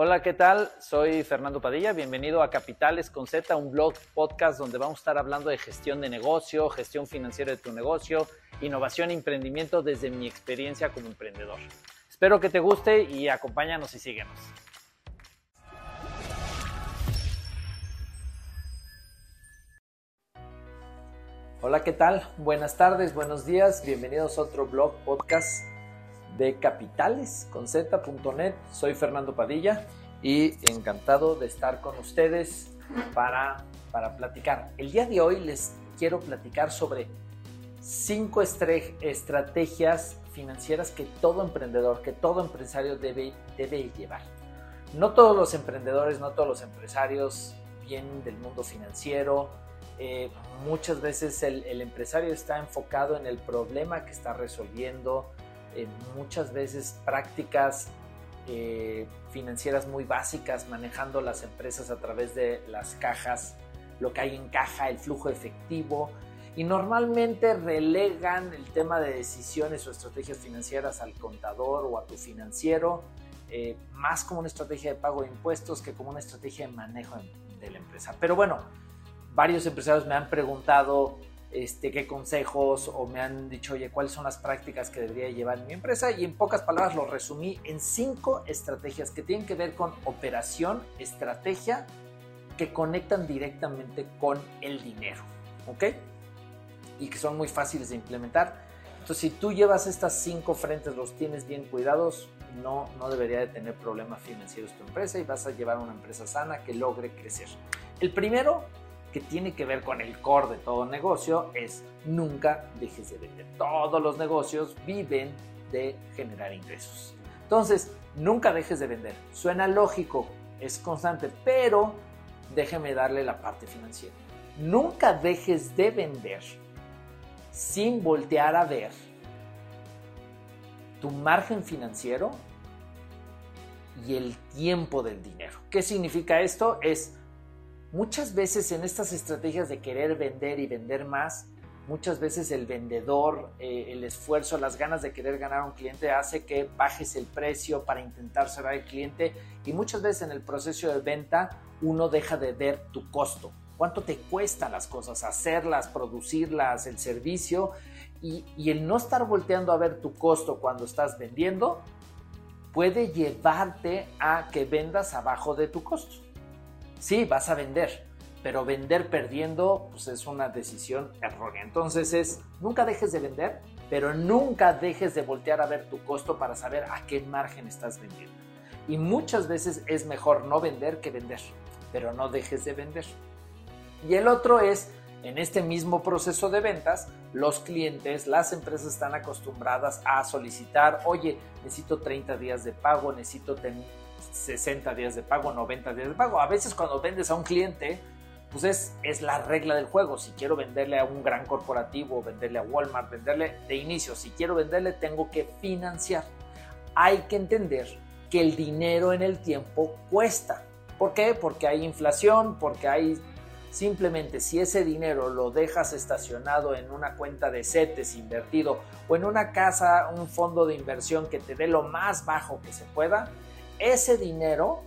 Hola, ¿qué tal? Soy Fernando Padilla. Bienvenido a Capitales con Z, un blog podcast donde vamos a estar hablando de gestión de negocio, gestión financiera de tu negocio, innovación y emprendimiento desde mi experiencia como emprendedor. Espero que te guste y acompáñanos y síguenos. Hola, ¿qué tal? Buenas tardes, buenos días. Bienvenidos a otro blog podcast de capitales con z.net. Soy Fernando Padilla y encantado de estar con ustedes para, para platicar. El día de hoy les quiero platicar sobre cinco estrategias financieras que todo emprendedor, que todo empresario debe, debe llevar. No todos los emprendedores, no todos los empresarios vienen del mundo financiero, eh, muchas veces el, empresario está enfocado en el problema que está resolviendo, muchas veces prácticas eh, financieras muy básicas, manejando las empresas a través de las cajas, lo que hay en caja, el flujo efectivo, y normalmente relegan el tema de decisiones o estrategias financieras al contador o a tu financiero, eh, más como una estrategia de pago de impuestos que como una estrategia de manejo de la empresa. Pero bueno, varios empresarios me han preguntado este, qué consejos o me han dicho, oye, cuáles son las prácticas que debería llevar mi empresa y en pocas palabras lo resumí en cinco estrategias que tienen que ver con operación, estrategia, que conectan directamente con el dinero, ¿ok? Y que son muy fáciles de implementar. Entonces, si tú llevas estas cinco frentes, los tienes bien cuidados, no, no debería de tener problemas financieros tu empresa y vas a llevar una empresa sana que logre crecer. El primero que tiene que ver con el core de todo negocio es nunca dejes de vender. Todos los negocios viven de generar ingresos. Entonces, nunca dejes de vender. Suena lógico, es constante, pero déjeme darle la parte financiera. Nunca dejes de vender sin voltear a ver tu margen financiero y el tiempo del dinero. ¿Qué significa esto? Es Muchas veces en estas estrategias de querer vender y vender más, muchas veces el vendedor, eh, el esfuerzo, las ganas de querer ganar a un cliente hace que bajes el precio para intentar cerrar el cliente y muchas veces en el proceso de venta uno deja de ver tu costo. ¿Cuánto te cuesta las cosas, hacerlas, producirlas, el servicio? Y el no estar volteando a ver tu costo cuando estás vendiendo puede llevarte a que vendas abajo de tu costo. Sí, vas a vender, pero vender perdiendo pues es una decisión errónea. Entonces es, nunca dejes de vender, pero nunca dejes de voltear a ver tu costo para saber a qué margen estás vendiendo. Y muchas veces es mejor no vender que vender, pero no dejes de vender. Y el otro es, en este mismo proceso de ventas, los clientes, las empresas están acostumbradas a solicitar, oye, necesito 30 días de pago, necesito tener 60 días de pago, 90 días de pago. A veces cuando vendes a un cliente, pues es, la regla del juego. Si quiero venderle a un gran corporativo, venderle a Walmart, venderle de inicio, si quiero venderle, tengo que financiar. Hay que entender que el dinero en el tiempo cuesta. ¿Por qué? Porque hay inflación, porque hay Simplemente si ese dinero lo dejas estacionado en una cuenta de CETES invertido o en una casa, un fondo de inversión que te dé lo más bajo que se pueda, ese dinero,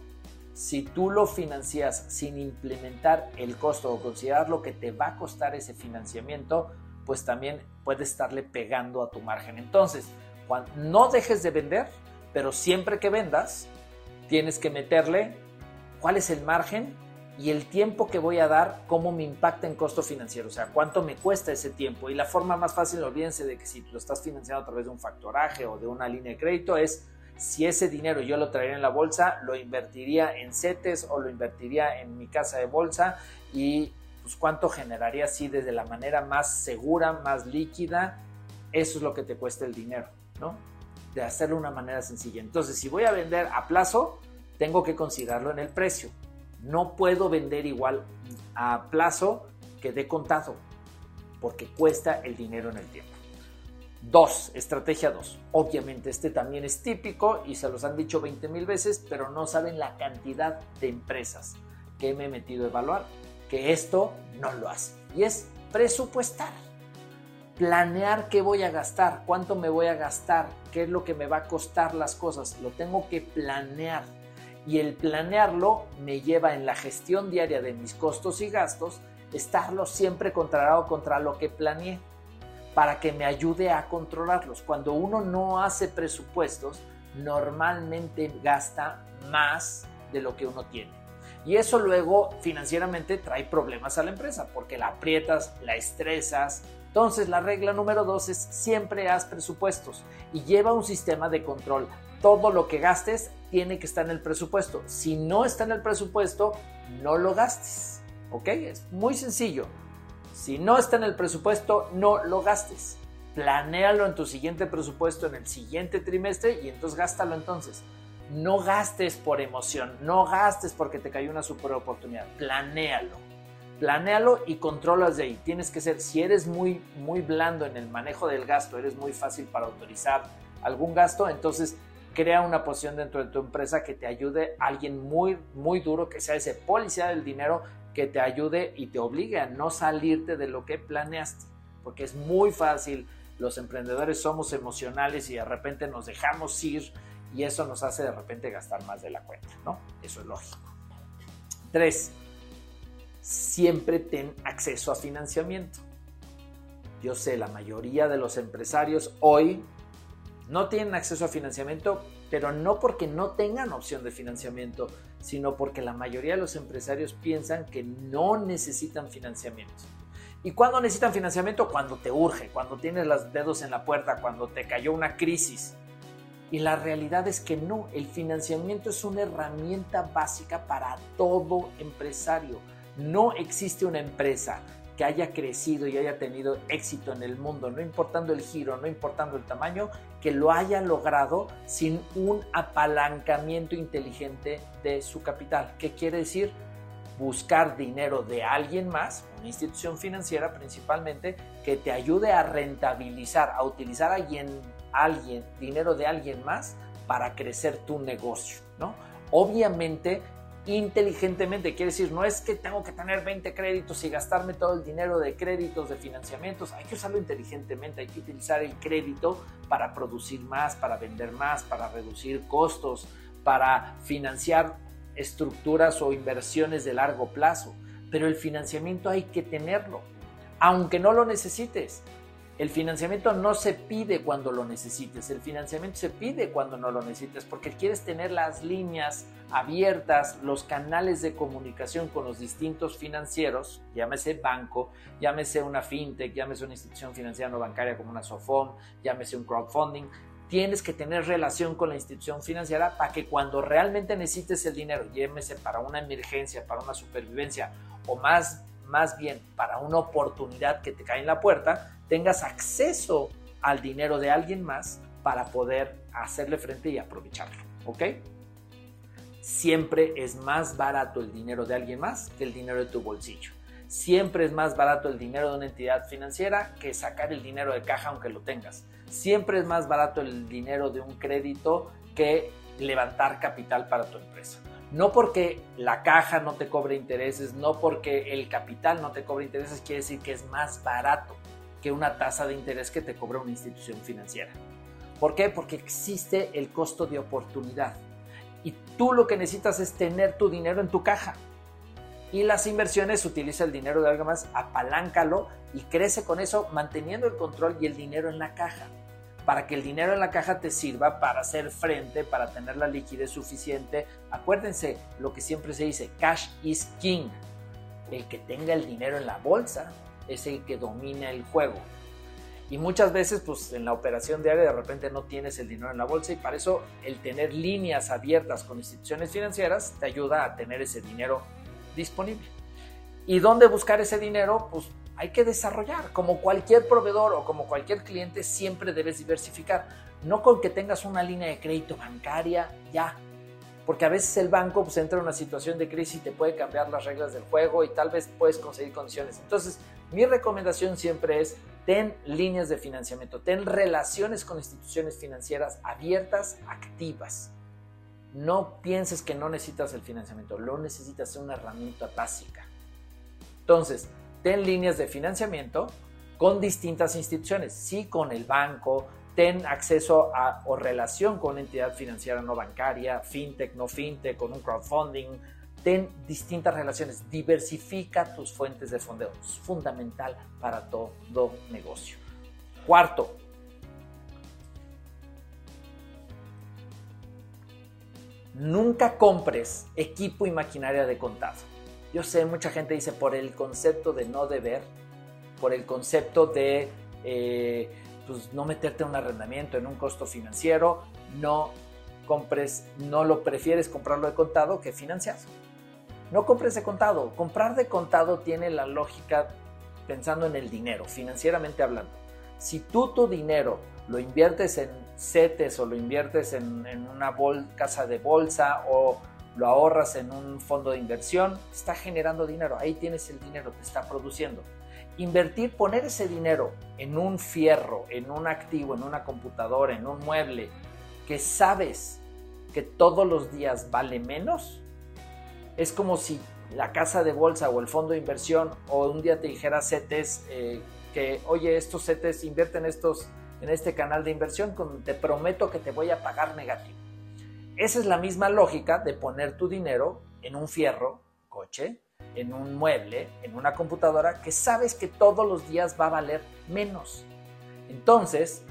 si tú lo financias sin implementar el costo o considerar lo que te va a costar ese financiamiento, pues también puede estarle pegando a tu margen. Entonces, cuando, no dejes de vender, pero siempre que vendas, tienes que meterle cuál es el margen y el tiempo que voy a dar, cómo me impacta en costo financiero, o sea, cuánto me cuesta ese tiempo. Y la forma más fácil, olvídense de que si lo estás financiando a través de un factoraje o de una línea de crédito, es si ese dinero yo lo traería en la bolsa, lo invertiría en CETES o lo invertiría en mi casa de bolsa y pues cuánto generaría así desde la manera más segura, más líquida. Eso es lo que te cuesta el dinero, ¿no? De hacerlo de una manera sencilla. Entonces, si voy a vender a plazo, tengo que considerarlo en el precio. No puedo vender igual a plazo que de contado, porque cuesta el dinero en el tiempo. Dos, estrategia 2. Obviamente este también es típico y se los han dicho 20 mil veces, pero no saben la cantidad de empresas que me he metido a evaluar que esto no lo hace. Y es presupuestar. Planear qué voy a gastar, cuánto me voy a gastar, qué es lo que me va a costar las cosas. Lo tengo que planear. Y el planearlo me lleva en la gestión diaria de mis costos y gastos, estarlo siempre contrarado contra lo que planeé, para que me ayude a controlarlos. Cuando uno no hace presupuestos, normalmente gasta más de lo que uno tiene. Y eso luego financieramente trae problemas a la empresa porque la aprietas, la estresas. Entonces la regla número dos es siempre haz presupuestos y lleva un sistema de control. Todo lo que gastes tiene que estar en el presupuesto. Si no está en el presupuesto, no lo gastes. ¿Ok? Es muy sencillo. Si no está en el presupuesto, no lo gastes. Planéalo en tu siguiente presupuesto en el siguiente trimestre y entonces gástalo entonces. No gastes por emoción, no gastes porque te cayó una super oportunidad. Planéalo. Planéalo y controlas de ahí. Tienes que ser, si eres muy, muy blando en el manejo del gasto, eres muy fácil para autorizar algún gasto, entonces crea una posición dentro de tu empresa que te ayude a alguien muy, muy duro, que sea ese policía del dinero, que te ayude y te obligue a no salirte de lo que planeaste. Porque es muy fácil, los emprendedores somos emocionales y de repente nos dejamos ir y eso nos hace de repente gastar más de la cuenta, ¿no? Eso es lógico. Tres, siempre ten acceso a financiamiento. Yo sé, la mayoría de los empresarios hoy no tienen acceso a financiamiento, pero no porque no tengan opción de financiamiento, sino porque la mayoría de los empresarios piensan que no necesitan financiamiento. ¿Y cuándo necesitan financiamiento? Cuando te urge, cuando tienes los dedos en la puerta, cuando te cayó una crisis. Y la realidad es que no, el financiamiento es una herramienta básica para todo empresario. No existe una empresa que haya crecido y haya tenido éxito en el mundo, no importando el giro, no importando el tamaño, que lo haya logrado sin un apalancamiento inteligente de su capital. ¿Qué quiere decir? Buscar dinero de alguien más, una institución financiera principalmente, que te ayude a rentabilizar, a utilizar alguien, alguien, dinero de alguien más para crecer tu negocio, ¿no? Obviamente inteligentemente. Quiere decir, no es que tengo que tener 20 créditos y gastarme todo el dinero de créditos, de financiamientos. Hay que usarlo inteligentemente. Hay que utilizar el crédito para producir más, para vender más, para reducir costos, para financiar estructuras o inversiones de largo plazo. Pero el financiamiento hay que tenerlo, aunque no lo necesites. El financiamiento no se pide cuando lo necesites, el financiamiento se pide cuando no lo necesites, porque quieres tener las líneas abiertas, los canales de comunicación con los distintos financieros, llámese banco, llámese una fintech, llámese una institución financiera no bancaria como una SOFOM, llámese un crowdfunding, tienes que tener relación con la institución financiera para que cuando realmente necesites el dinero, llámese para una emergencia, para una supervivencia o más, más bien para una oportunidad que te cae en la puerta, tengas acceso al dinero de alguien más para poder hacerle frente y aprovecharlo. ¿Ok? Siempre es más barato el dinero de alguien más que el dinero de tu bolsillo. Siempre es más barato el dinero de una entidad financiera que sacar el dinero de caja aunque lo tengas. Siempre es más barato el dinero de un crédito que levantar capital para tu empresa. No porque la caja no te cobre intereses, no porque el capital no te cobre intereses, quiere decir que es más barato que una tasa de interés que te cobra una institución financiera. ¿Por qué? Porque existe el costo de oportunidad. Y tú lo que necesitas es tener tu dinero en tu caja. Y las inversiones utiliza el dinero de alguien más, apaláncalo y crece con eso manteniendo el control y el dinero en la caja. Para que el dinero en la caja te sirva para hacer frente, para tener la liquidez suficiente. Acuérdense lo que siempre se dice, cash is king. El que tenga el dinero en la bolsa es el que domina el juego. Y muchas veces, pues en la operación diaria de repente no tienes el dinero en la bolsa y para eso el tener líneas abiertas con instituciones financieras te ayuda a tener ese dinero disponible. ¿Y dónde buscar ese dinero? Pues hay que desarrollar. Como cualquier proveedor o como cualquier cliente, siempre debes diversificar. No con que tengas una línea de crédito bancaria, ya, porque a veces el banco pues, entra en una situación de crisis y te puede cambiar las reglas del juego y tal vez puedes conseguir condiciones. Entonces, mi recomendación siempre es ten líneas de financiamiento, ten relaciones con instituciones financieras abiertas, activas. No pienses que no necesitas el financiamiento, lo necesitas, es una herramienta básica. Entonces, ten líneas de financiamiento con distintas instituciones, sí con el banco, ten acceso a o relación con una entidad financiera no bancaria, fintech, no fintech, con un crowdfunding, ten distintas relaciones, diversifica tus fuentes de fondeo, es fundamental para todo negocio. Cuarto, nunca compres equipo y maquinaria de contado. Yo sé, mucha gente dice por el concepto de no deber, por el concepto de eh, pues, no meterte en un arrendamiento, en un costo financiero, no compres, no lo prefieres comprarlo de contado que financiado. No compres de contado. Comprar de contado tiene la lógica pensando en el dinero, financieramente hablando. Si tú tu dinero lo inviertes en CETES o lo inviertes en, una casa de bolsa o lo ahorras en un fondo de inversión, está generando dinero. Ahí tienes el dinero, te está produciendo. Invertir, poner ese dinero en un fierro, en un activo, en una computadora, en un mueble, que sabes que todos los días vale menos, es como si la casa de bolsa o el fondo de inversión o un día te dijera CETES eh, que, oye, estos CETES invierten estos, en este canal de inversión, te prometo que te voy a pagar negativo. Esa es la misma lógica de poner tu dinero en un fierro, coche, en un mueble, en una computadora, que sabes que todos los días va a valer menos. Entonces,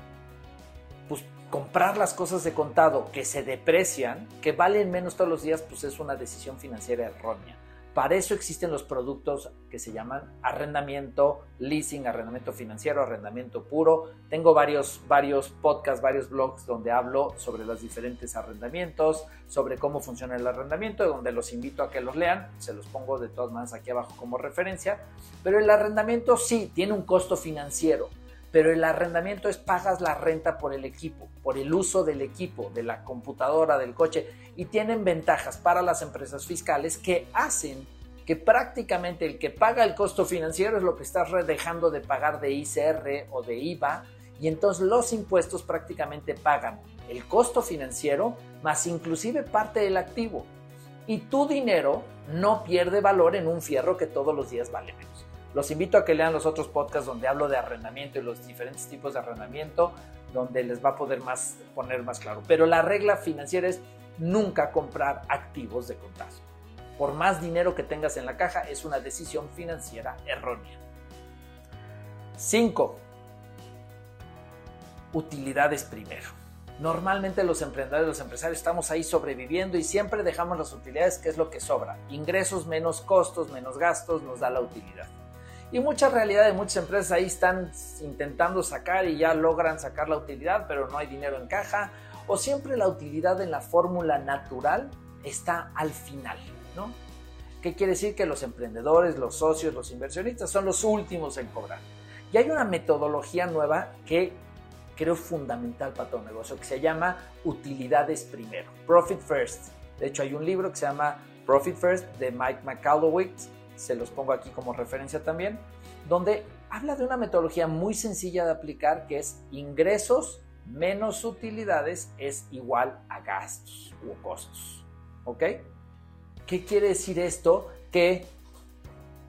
comprar las cosas de contado que se deprecian, que valen menos todos los días, pues es una decisión financiera errónea. Para eso existen los productos que se llaman arrendamiento, leasing, arrendamiento financiero, arrendamiento puro. Tengo varios, varios podcasts, varios blogs donde hablo sobre los diferentes arrendamientos, sobre cómo funciona el arrendamiento, donde los invito a que los lean. Se los pongo de todas maneras aquí abajo como referencia. Pero el arrendamiento sí tiene un costo financiero pero el arrendamiento es pagas la renta por el equipo, por el uso del equipo, de la computadora, del coche, y tienen ventajas para las empresas fiscales que hacen que prácticamente el que paga el costo financiero es lo que estás dejando de pagar de ICR o de IVA, y entonces los impuestos prácticamente pagan el costo financiero más inclusive parte del activo. Y tu dinero no pierde valor en un fierro que todos los días vale menos. Los invito a que lean los otros podcasts donde hablo de arrendamiento y los diferentes tipos de arrendamiento, donde les va a poder más, poner más claro. Pero la regla financiera es nunca comprar activos de contado. Por más dinero que tengas en la caja, es una decisión financiera errónea. 5. Utilidades primero. Normalmente los emprendedores, los empresarios estamos ahí sobreviviendo y siempre dejamos las utilidades, que es lo que sobra. Ingresos menos costos, menos gastos, nos da la utilidad. Y mucha realidad de muchas empresas ahí están intentando sacar y ya logran sacar la utilidad, pero no hay dinero en caja. O siempre la utilidad en la fórmula natural está al final, ¿no? ¿Qué quiere decir? Que los emprendedores, los socios, los inversionistas son los últimos en cobrar. Y hay una metodología nueva que creo fundamental para todo negocio, que se llama utilidades primero, Profit First. De hecho, hay un libro que se llama Profit First de Mike McAllowitz se los pongo aquí como referencia también, donde habla de una metodología muy sencilla de aplicar que es ingresos menos utilidades es igual a gastos u costos. ¿Ok? ¿Qué quiere decir esto? Que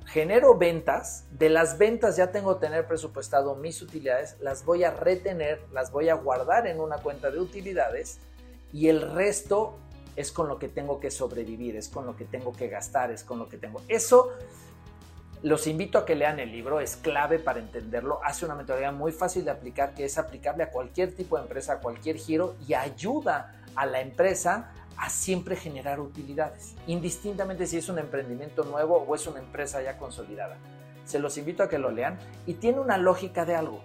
genero ventas, de las ventas ya tengo tener presupuestado mis utilidades, las voy a retener, las voy a guardar en una cuenta de utilidades y el resto es con lo que tengo que sobrevivir, es con lo que tengo que gastar, es con lo que tengo. Eso los invito a que lean el libro, es clave para entenderlo, hace una metodología muy fácil de aplicar que es aplicable a cualquier tipo de empresa, a cualquier giro y ayuda a la empresa a siempre generar utilidades, indistintamente si es un emprendimiento nuevo o es una empresa ya consolidada. Se los invito a que lo lean y tiene una lógica de algo.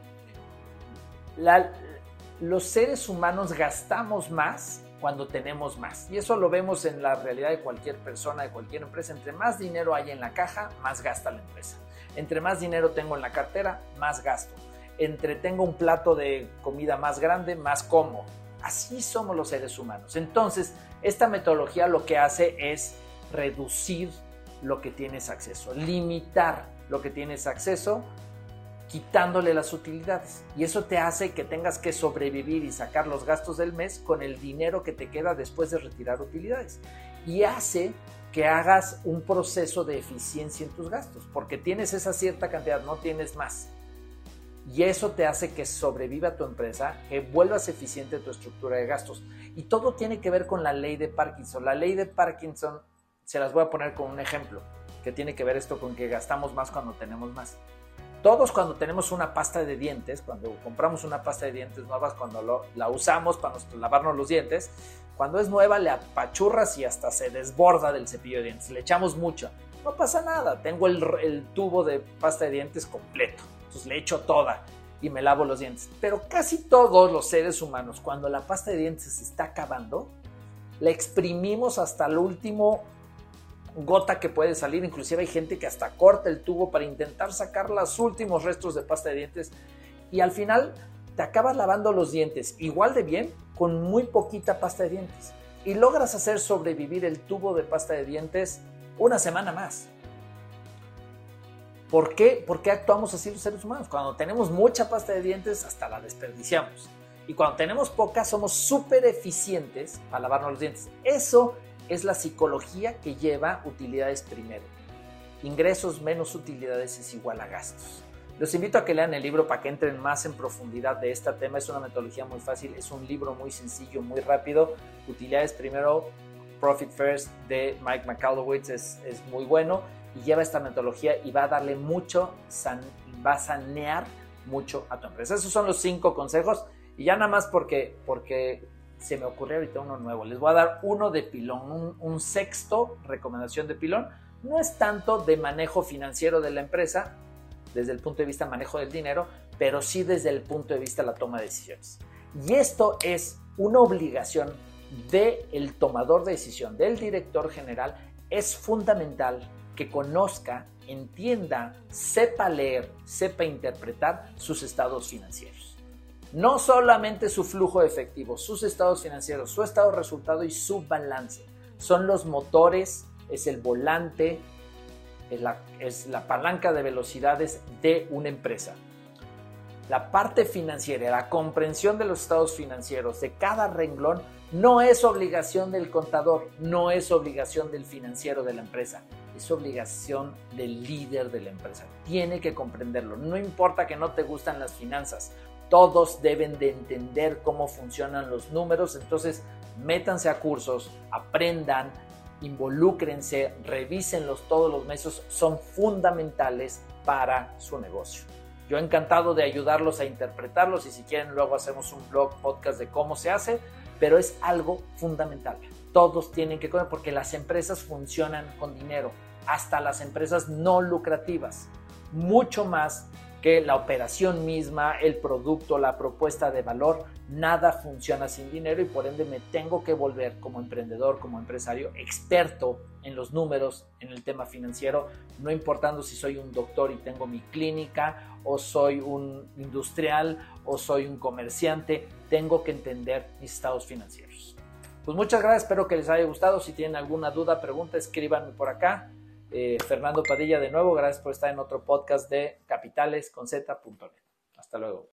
los seres humanos gastamos más cuando tenemos más. Y eso lo vemos en la realidad de cualquier persona, de cualquier empresa. Entre más dinero hay en la caja, más gasta la empresa. Entre más dinero tengo en la cartera, más gasto. Entre tengo un plato de comida más grande, más como. Así somos los seres humanos. Entonces, esta metodología lo que hace es reducir lo que tienes acceso, limitar lo que tienes acceso quitándole las utilidades. Y eso te hace que tengas que sobrevivir y sacar los gastos del mes con el dinero que te queda después de retirar utilidades. Y hace que hagas un proceso de eficiencia en tus gastos, porque tienes esa cierta cantidad, no tienes más. Y eso te hace que sobreviva tu empresa, que vuelvas eficiente tu estructura de gastos. Y todo tiene que ver con la ley de Parkinson. La ley de Parkinson, se las voy a poner con un ejemplo, que tiene que ver esto con que gastamos más cuando tenemos más. Todos cuando tenemos una pasta de dientes, cuando compramos una pasta de dientes nuevas, cuando la usamos para lavarnos los dientes, cuando es nueva le apachurras y hasta se desborda del cepillo de dientes. Le echamos mucho. No pasa nada, tengo el, tubo de pasta de dientes completo. Entonces le echo toda y me lavo los dientes. Pero casi todos los seres humanos, cuando la pasta de dientes se está acabando, la exprimimos hasta el último gota que puede salir. Inclusive hay gente que hasta corta el tubo para intentar sacar los últimos restos de pasta de dientes. Y al final te acabas lavando los dientes igual de bien con muy poquita pasta de dientes. Y logras hacer sobrevivir el tubo de pasta de dientes una semana más. ¿Por qué? ¿Por qué actuamos así los seres humanos? Cuando tenemos mucha pasta de dientes, hasta la desperdiciamos. Y cuando tenemos poca, somos súper eficientes para lavarnos los dientes. Eso es la psicología que lleva utilidades primero. Ingresos menos utilidades es igual a gastos. Los invito a que lean el libro para que entren más en profundidad de este tema. Es una metodología muy fácil, es un libro muy sencillo, muy rápido. Utilidades primero, Profit First de Mike McAllowitz es, es muy bueno y lleva esta metodología y va a darle mucho, va a sanear mucho a tu empresa. Esos son los cinco consejos y ya nada más porque, porque se me ocurrió ahorita uno nuevo. Les voy a dar uno de pilón, un, sexto recomendación de pilón. No es tanto de manejo financiero de la empresa, desde el punto de vista manejo del dinero, pero sí desde el punto de vista de la toma de decisiones. Y esto es una obligación del tomador de decisión, del director general. Es fundamental que conozca, entienda, sepa leer, sepa interpretar sus estados financieros. No solamente su flujo de efectivo, sus estados financieros, su estado de resultado y su balance. Son los motores, es el volante, es la, es la palanca de velocidades de una empresa. La parte financiera, la comprensión de los estados financieros de cada renglón no es obligación del contador, no es obligación del financiero de la empresa, es obligación del líder de la empresa. Tiene que comprenderlo. No importa que no te gustan las finanzas, todos deben de entender cómo funcionan los números, entonces métanse a cursos, aprendan, involúcrense, revísenlos todos los meses, son fundamentales para su negocio. Yo encantado de ayudarlos a interpretarlos y si quieren luego hacemos un blog, podcast de cómo se hace, pero es algo fundamental. Todos tienen que comer porque las empresas funcionan con dinero, hasta las empresas no lucrativas, mucho más que la operación misma, el producto, la propuesta de valor, nada funciona sin dinero y por ende me tengo que volver como emprendedor, como empresario, experto en los números, en el tema financiero, no importando si soy un doctor y tengo mi clínica o soy un industrial o soy un comerciante, tengo que entender mis estados financieros. Pues muchas gracias, espero que les haya gustado. Si tienen alguna duda, pregunta, escríbanme por acá. Eh, Fernando Padilla de nuevo, gracias por estar en otro podcast de Capitales con Z.net. Hasta luego.